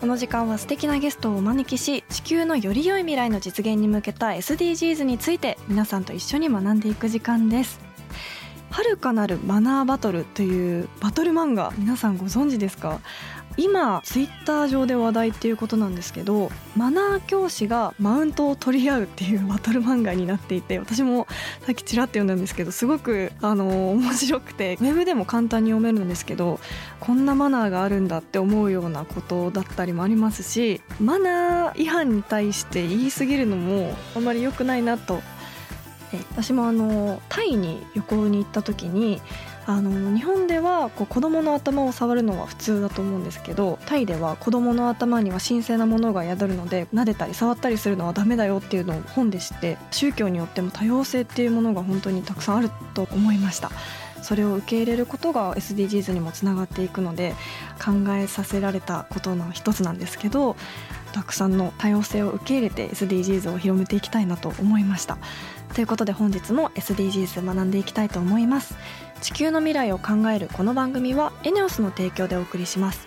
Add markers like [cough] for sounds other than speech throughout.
この時間は素敵なゲストをお招きし地球のより良い未来の実現に向けた SDGs について皆さんと一緒に学んでいく時間です。遥かなるマナーバトルというバトル漫画皆さんご存知ですか？今ツイッター上で話題っていうことなんですけどマナー教師がマウントを取り合うっていう [laughs] バトル漫画になっていて私もさっきちらっと読んだんですけどすごくあの面白くてウェブでも簡単に読めるんですけどこんなマナーがあるんだって思うようなことだったりもありますしマナー違反に対して言い過ぎるのもあんまり良くないなと私もあのタイに旅行に行った時にあの日本ではこう子供の頭を触るのは普通だと思うんですけどタイでは子供の頭には神聖なものが宿るので撫でたり触ったりするのはダメだよっていうのを本で知って宗教によっても多様性っていうものが本当にたくさんあると思いました。それを受け入れることが SDGs にもつながっていくので考えさせられたことの一つなんですけどたくさんの多様性を受け入れて SDGs を広めていきたいなと思いました。ということで本日も SDGs 学んでいきたいと思います。地球の未来を考えるこの番組はエネオスの提供でお送りします。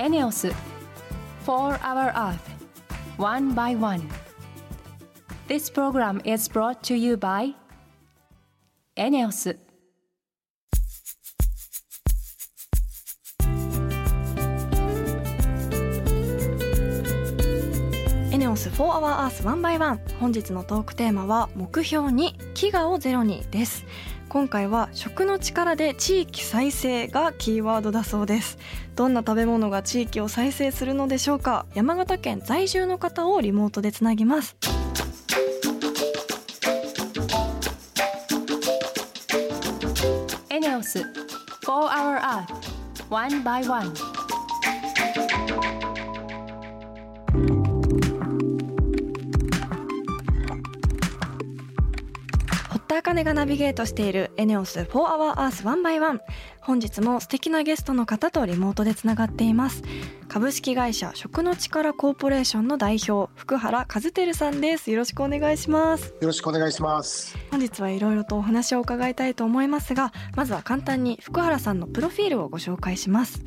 エネオス4 Hour Earth One by One This program is brought to you by エネオスエネオス4 Hour Earth 1 by 1本日のトークテーマは目標に飢餓をゼロにです今回は食の力で地域再生がキーワードだそうです。どんな食べ物が地域を再生するのでしょうか？山形県在住の方をリモートでつなぎます。エネオス4 Hour Earth 1 by 1茜がナビゲートしているエネオス4 Hour Earth 1 by 1本日も素敵なゲストの方とリモートでつながっています。株式会社食の力コーポレーションの代表福原和輝さんです。よろしくお願いします。よろしくお願いします。本日はいろいろとお話を伺いたいと思いますがまずは簡単に福原さんのプロフィールをご紹介します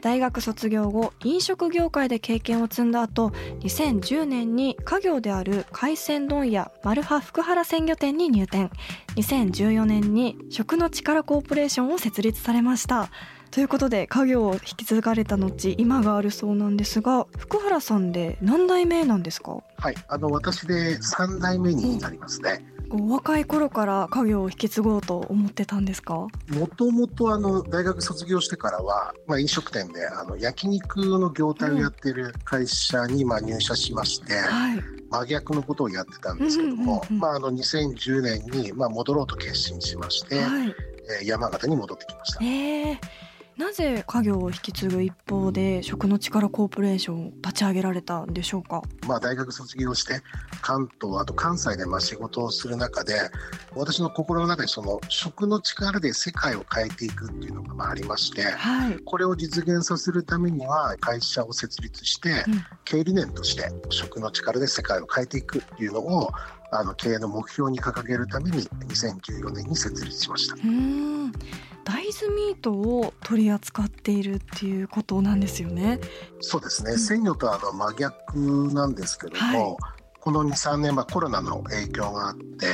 大学卒業後飲食業界で経験を積んだ後2010年に家業である海鮮問屋マルハ福原鮮魚店に入店。2014年に食の力コーポレーションを設立されました。ということで家業を引き継がれた後今があるそうなんですが福原さんで何代目なんですか？はい、あの私で三代目になりますね。お若い頃から家業を引き継ごうと思ってたんですか？もともとあの大学卒業してからは、まあ、飲食店であの焼肉の業態をやっている会社にまあ入社しまして、はい。真逆のことをやってたんですけども、うんうんうんうんまあ、あの2010年にまあ戻ろうと決心しまして、はい。えー山形に戻ってきました。えー、なぜ家業を引き継ぐ一方で食の力コーポレーションを立ち上げられたんでしょうか？まあ、大学卒業して関東あと関西でまあ仕事をする中で私の心の中にその食の力で世界を変えていくっていうのがまあありましてはい、これを実現させるためには会社を設立してうん。経営理念として食の力で世界を変えていくっていうのをあの経営の目標に掲げるために2014年に設立しました。大豆ミートを取り扱っているっていうことなんですよね。そうですね、うん。鮮魚とはあの真逆なんですけども、はこの23年、まあ、コロナの影響があって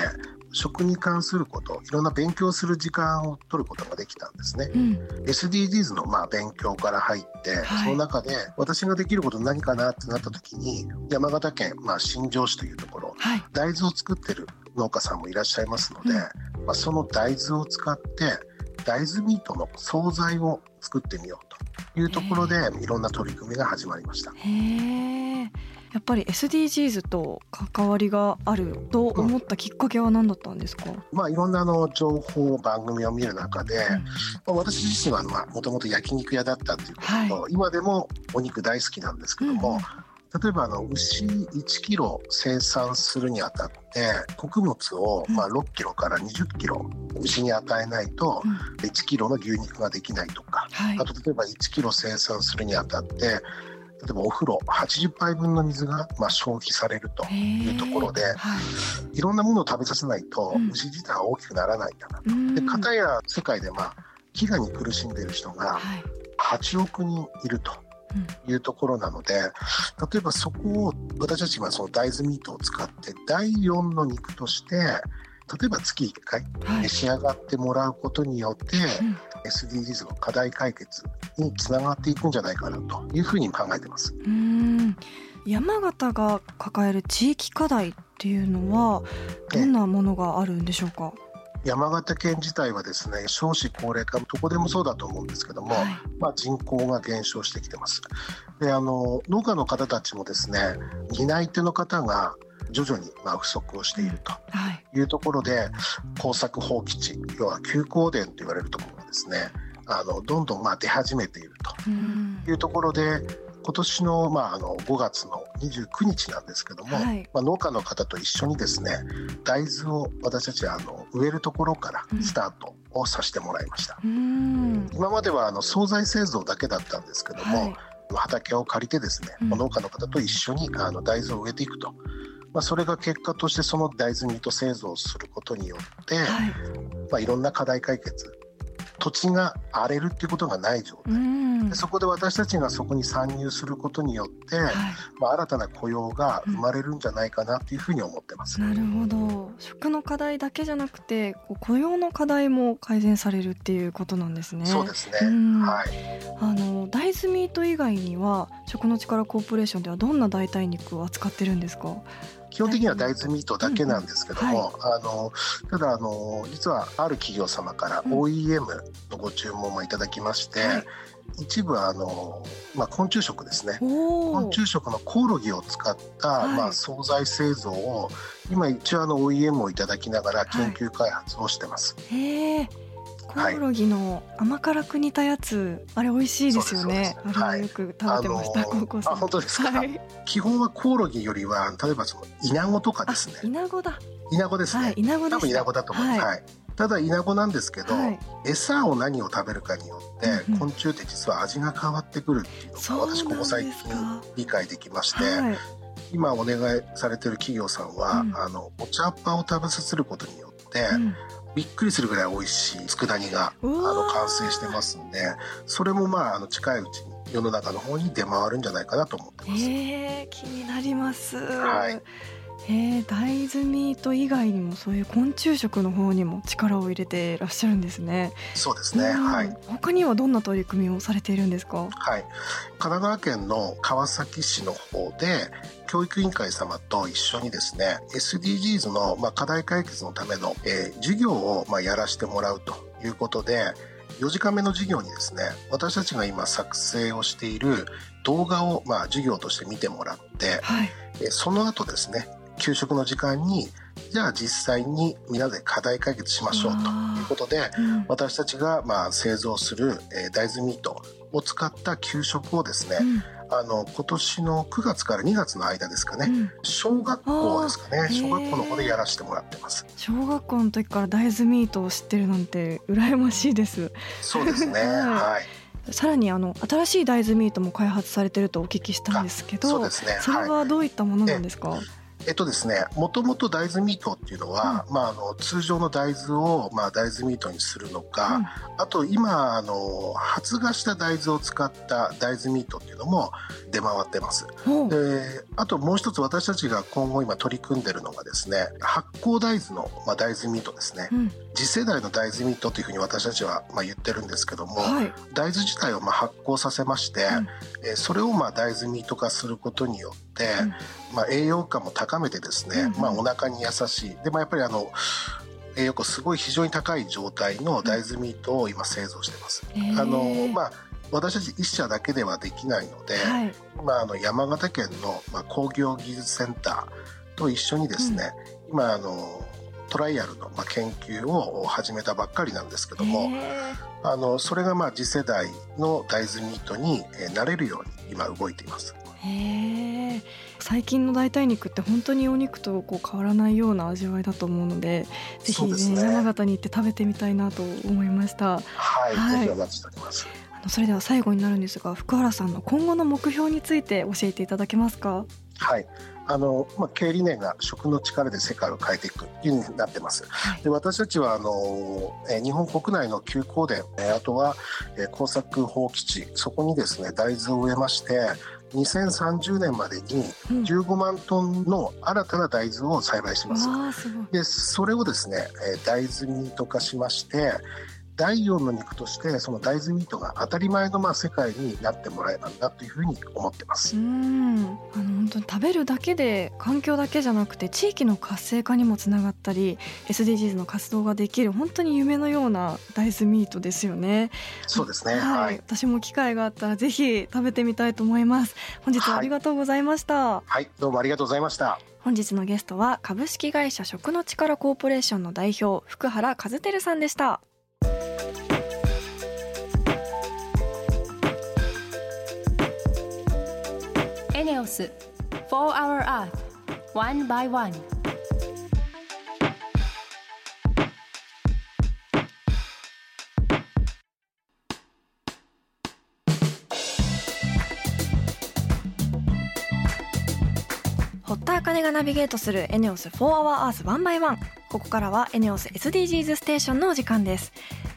食に関することいろんな勉強する時間を取ることができたんですね。うん。SDGs のまあ勉強から入って、はい。その中で私ができること何かなってなった時に山形県、まあ、新庄市というところはい。大豆を作ってる農家さんもいらっしゃいますので、まあ、その大豆を使って大豆ミートの惣菜を作ってみようというところでいろんな取り組みが始まりました。へえやっぱり SDGs と関わりがあると思ったきっかけは何だったんですか、まあ、いろんなあの情報番組を見る中で、まあ、私自身はもともと焼肉屋だったっていうことと、今でもお肉大好きなんですけども、例えばあの牛1キロ生産するにあたって穀物をまあ6キロから20キロ牛に与えないとうん。1キロの牛肉ができないとかはい。あと例えば1キロ生産するにあたって例えばお風呂80杯分の水がまあ消費されるというところではい。いろんなものを食べさせないとうん。牛自体は大きくならないんだな。うん。で片や世界でまあ飢餓に苦しんでいる人がはい。8億人いるというところなので、例えばそこを私たちはその大豆ミートを使って第4の肉として例えば月1回はい。召し上がってもらうことによって、うん SDGs の課題解決につながっていくんじゃないかなというふうに考えてます。うん山形が抱える地域課題っていうのはどんなものがあるんでしょうか、山形県自体はですね少子高齢化どこでもそうだと思うんですけども、はいまあ、人口が減少してきてます。であの農家の方たちもですね担い手の方が徐々にまあ不足をしているとはい。いうところで耕作放棄地要は休耕田と言われるところがですねあのどんどんまあ出始めているうん。というところで今年の,、まああの5月の29日なんですけども、はい。まあ、農家の方と一緒にですね大豆を私たちはあの植えるところからスタートをさせてもらいました。うん。今まではあの惣菜製造だけだったんですけども、はい。畑を借りてですね、うん。農家の方と一緒にあの大豆を植えていくと、まあ、それが結果としてその大豆ミート製造をすることによって、いはい。まあ、いろんな課題解決土地が荒れるっていうことがない状態、うん。でそこで私たちがそこに参入することによって、はい。まあ、新たな雇用が生まれるんじゃないかなというふうに思ってます。なるほど。食の課題だけじゃなくて雇用の課題も改善されるっていうことなんですね。そうですね、うん。はい。あの大豆ミート以外には食の力コーポレーションではどんな代替肉を扱ってるんですか？基本的には大豆ミートだけなんですけども、うんあのただあの実はある企業様からうん。OEM のご注文もいただきまして、はい。一部あの、まあ、昆虫食ですね。昆虫食のコオロギを使った、はい。まあ、惣菜製造を今一応あの OEM をいただきながらはい。研究開発をしてます。へえコオロギの甘辛く煮たやつ、あれ美味しいですよね。あれよく食べてました、あのー高校生。あ本当ですか？はい、基本はコオロギよりは例えばそのイナゴとかあですね。イナゴだ。イナゴですね、はいイナゴ多分イナゴだと思います、ははい。いただイナゴなんですけど、はい。餌を何を食べるかによって、昆虫って実は味が変わってくるっていうのが私ここ最近か理解できまして、はい。今お願いされてる企業さんは、うん。あのお茶っ葉を食べさせることによって、うんびっくりするぐらい美味しい佃煮があの完成してますんでそれもまああの近いうちに世の中の方に出回るんじゃないかなと思ってます。えー、気になります。はいえー、大豆ミート以外にもそういう昆虫食の方にも力を入れていらっしゃるんですね。そうですね、うんはい他にはどんな取り組みをされているんですか？はい、神奈川県の川崎市の方で教育委員会様と一緒にですね SDGs の、まあ、課題解決のための、えー授業を、まあ、やらせてもらうということで4時間目の授業にですね私たちが今作成をしている動画を、まあ、授業として見てもらって、はい。えーその後ですね給食の時間にじゃあ実際に皆で課題解決しましょうということでうん。私たちがまあ製造するえー大豆ミートを使った給食をですね、うん。あの今年の9月から2月の間ですかね、うん。小学校ですかね小学校の方でやらせてもらってます。小学校の時から大豆ミートを知ってるなんて羨ましいです。そうですね [laughs] はい。はいさらにあの新しい大豆ミートも開発されてるとお聞きしたんですけど、そうですねそれはいはどういったものなんですか？えっとですね、もともと大豆ミートっていうのは、うん、まあ、あの通常の大豆を、まあ、大豆ミートにするのか、うん、あと今あの発芽した大豆を使った大豆ミートっていうのも出回ってます。であともう一つ私たちが今後今取り組んでるのがですね発酵大豆の、まあ、大豆ミートですね、うん、次世代の大豆ミートというふうに私たちは、まあ、言ってるんですけども、はい、大豆自体をまあ発酵させまして、うん、えそれをまあ大豆ミート化することによって、まあ、栄養価も高めてですね、まあ、お腹に優しい。で、まあ、やっぱりあの栄養価すごい非常に高い状態の大豆ミートを今製造してます。あのまあ私たち一社だけではできないので、はい、今あの山形県の、まあ、工業技術センターと一緒にですね、うん、今あのトライアルの、まあ、研究を始めたばっかりなんですけどもあのそれがまあ次世代の大豆ミートになれるように今動いています。へ最近の代替肉って本当にお肉とこう変わらないような味わいだと思うのでぜひね、ね、山形に行って食べてみたいなと思いました。はい、はい、お待ちしております。あのそれでは最後になるんですが福原さんの今後の目標について教えていただけますか？はいあの、まあ、経営理念が食の力で世界を変えていくというになってます。はい、で私たちはあの、え日本国内の休耕田、えあとは、え耕作放棄地、そこにですね、大豆を植えまして、2030年までに15万トンの新たな大豆を栽培します。うん、でそれをですね大豆ミート化しまして第4の肉としてその大豆ミートが当たり前のまあ世界になってもらえばなというふうに思ってます。うん。あの本当に食べるだけで環境だけじゃなくて地域の活性化にもつながったり SDGs の活動ができる本当に夢のような大豆ミートですよね。そうですね、はい、はい、私も機会があったらぜひ食べてみたいと思います。本日はありがとうございました、はい、はい、どうもありがとうございました。本日のゲストは株式会社食の力コーポレーションの代表福原和照さんでしたネオス4 Hour Earth One by One. 堀田茜がナビゲートするエネオス4 Hour Earth One by One ここからはエネオス SDGs ステーションのお時間です。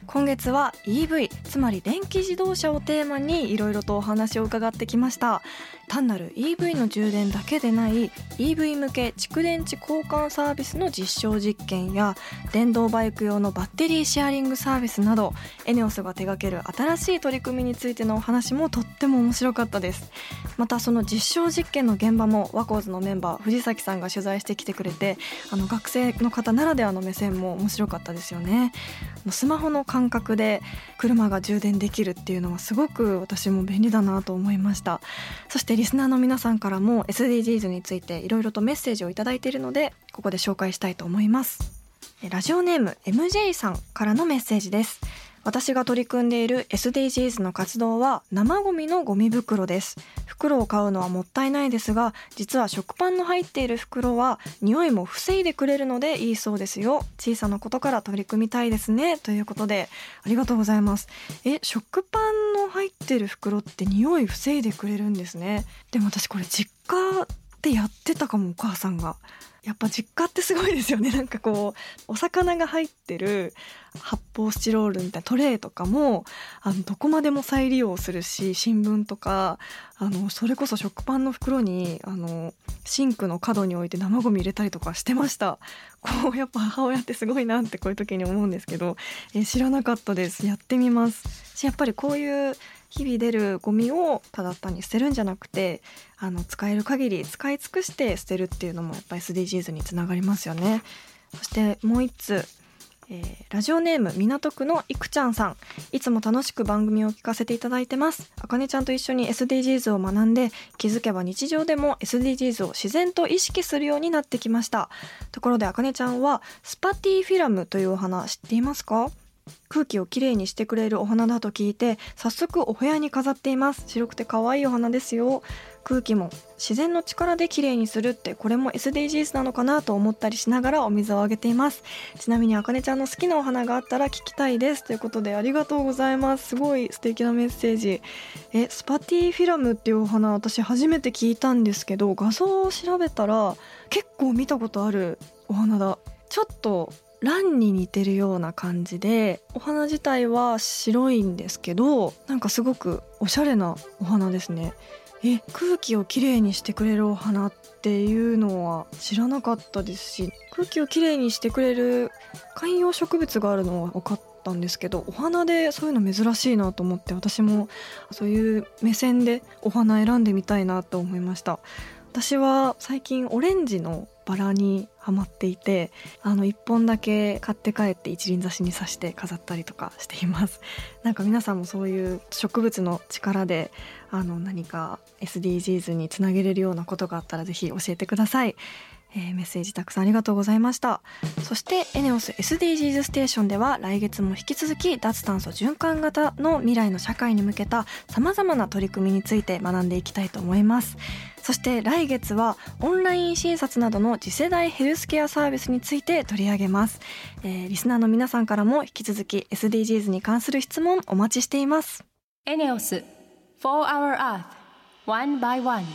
今月は EV つまり電気自動車をテーマにいろいろとお話を伺ってきました。単なる EV の充電だけでない EV 向け蓄電池交換サービスの実証実験や電動バイク用のバッテリーシェアリングサービスなどエネオスが手掛ける新しい取り組みについてのお話もとっても面白かったです。またその実証実験の現場もワコーズのメンバー藤崎さんが取材してきてくれてあの学生の方ならではの目線も面白かったですよね。スマホの感覚で車が充電できるっていうのはすごく私も便利だなと思いました。そしてリスナーの皆さんからも SDGs についていろいろとメッセージを頂いているのでここで紹介したいと思います。ラジオネーム MJ さんからのメッセージです。私が取り組んでいる SDGs の活動は生ゴミのゴミ袋です。袋を買うのはもったいないですが実は食パンの入っている袋は匂いも防いでくれるのでいいそうですよ。小さなことから取り組みたいですね。ということでありがとうございます。え食パンの入ってる袋って匂い防いでくれるんですね。でも私これ実家でやってたかもお母さんが。やっぱ実家ってすごいですよね。なんかこうお魚が入ってる発泡スチロールみたいなトレイとかもあのどこまでも再利用するし新聞とかあのそれこそ食パンの袋にあのシンクの角に置いて生ゴミ入れたりとかしてました。こうやっぱ母親ってすごいなってこういう時に思うんですけど、え知らなかったです。やってみます。やっぱりこういう日々出るゴミをただ単に捨てるんじゃなくてあの使える限り使い尽くして捨てるっていうのもやっぱり SDGs につながりますよね。そしてもう一つえー、ラジオネーム港区のいくちゃんさん。いつも楽しく番組を聞かせていただいてます。あかねちゃんと一緒に SDGs を学んで気づけば日常でも SDGs を自然と意識するようになってきました。ところであかねちゃんはスパティフィラムというお花知っていますか？空気をきれいにしてくれるお花だと聞いて早速お部屋に飾っています。白くて可愛いお花ですよ。空気も自然の力できれいにするってこれも SDGs なのかなと思ったりしながらお水をあげています。ちなみにあかねちゃんの好きなお花があったら聞きたいです。ということでありがとうございます。すごい素敵なメッセージ。えスパティフィラムっていうお花私初めて聞いたんですけど画像を調べたら結構見たことあるお花だ。ちょっとランに似てるような感じでお花自体は白いんですけどなんかすごくおしゃれなお花ですね。え空気をきれいにしてくれるお花っていうのは知らなかったですし空気をきれいにしてくれる観葉植物があるのは分かったんですけどお花でそういうの珍しいなと思って私もそういう目線でお花選んでみたいなと思いました。私は最近オレンジのバラにはまっていてあの1本だけ買って帰って一輪挿しに刺して飾ったりとかしています。[laughs] なんか皆さんもそういう植物の力であの何か SDGs につなげれるようなことがあったらぜひ教えてください。えー、メッセージたくさんありがとうございました。そしてエネオス SDGs ステーションでは来月も引き続き脱炭素循環型の未来の社会に向けたさまざまな取り組みについて学んでいきたいと思います。そして来月はオンライン診察などの次世代ヘルスケアサービスについて取り上げます、えー、リスナーの皆さんからも引き続き SDGs に関する質問お待ちしています。エネオス4 Hour Earth One by One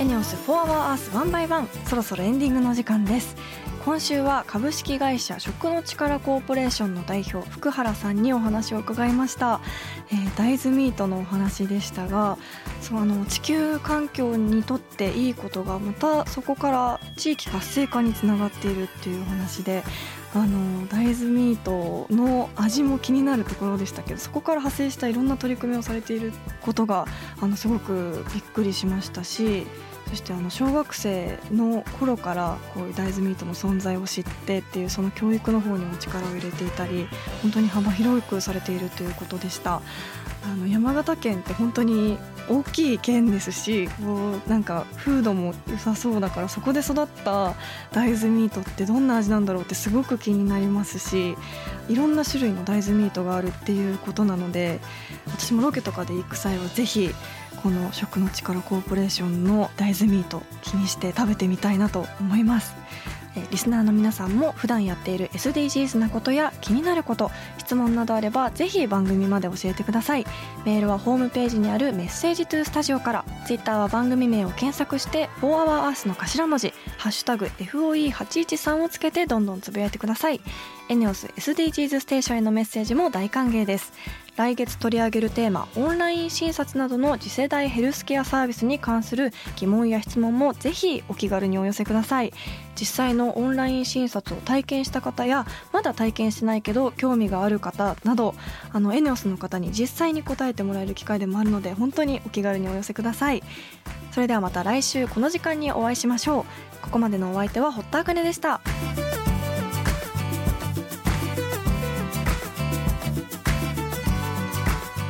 オス4 Hour Earth 1 by 1そろそろエンディングの時間です。今週は株式会社食の力コーポレーションの代表福原さんにお話を伺いました、えー、大豆ミートのお話でしたがそうあの地球環境にとっていいことがまたそこから地域活性化につながっているっていうお話であの大豆ミートの味も気になるところでしたけどそこから派生したいろんな取り組みをされていることがあのすごくびっくりしましたしそしてあの小学生の頃からこういう大豆ミートの存在を知ってっていうその教育の方にも力を入れていたり本当に幅広くされているということでした。あの山形県って本当に大きい県ですしこうなんか風土も良さそうだからそこで育った大豆ミートってどんな味なんだろうってすごく気になりますしいろんな種類の大豆ミートがあるっていうことなので私もロケとかで行く際はぜひこの食の力コーポレーションの大豆ミート気にして食べてみたいなと思います。リスナーの皆さんも普段やっている SDGs なことや気になること質問などあればぜひ番組まで教えてください。メールはホームページにあるメッセージトゥースタジオから。ツイッターは番組名を検索して「4HourEarth」の頭文字「#FOE813」をつけてどんどんつぶやいてください。エネオス SDGs ステーションへのメッセージも大歓迎です。来月取り上げるテーマオンライン診察などの次世代ヘルスケアサービスに関する疑問や質問もぜひお気軽にお寄せください。実際のオンライン診察を体験した方やまだ体験してないけど興味がある方などあのエネオスの方に実際に答えてもらえる機会でもあるので本当にお気軽にお寄せください。それではまた来週この時間にお会いしましょう。ここまでのお相手は堀田茜でした。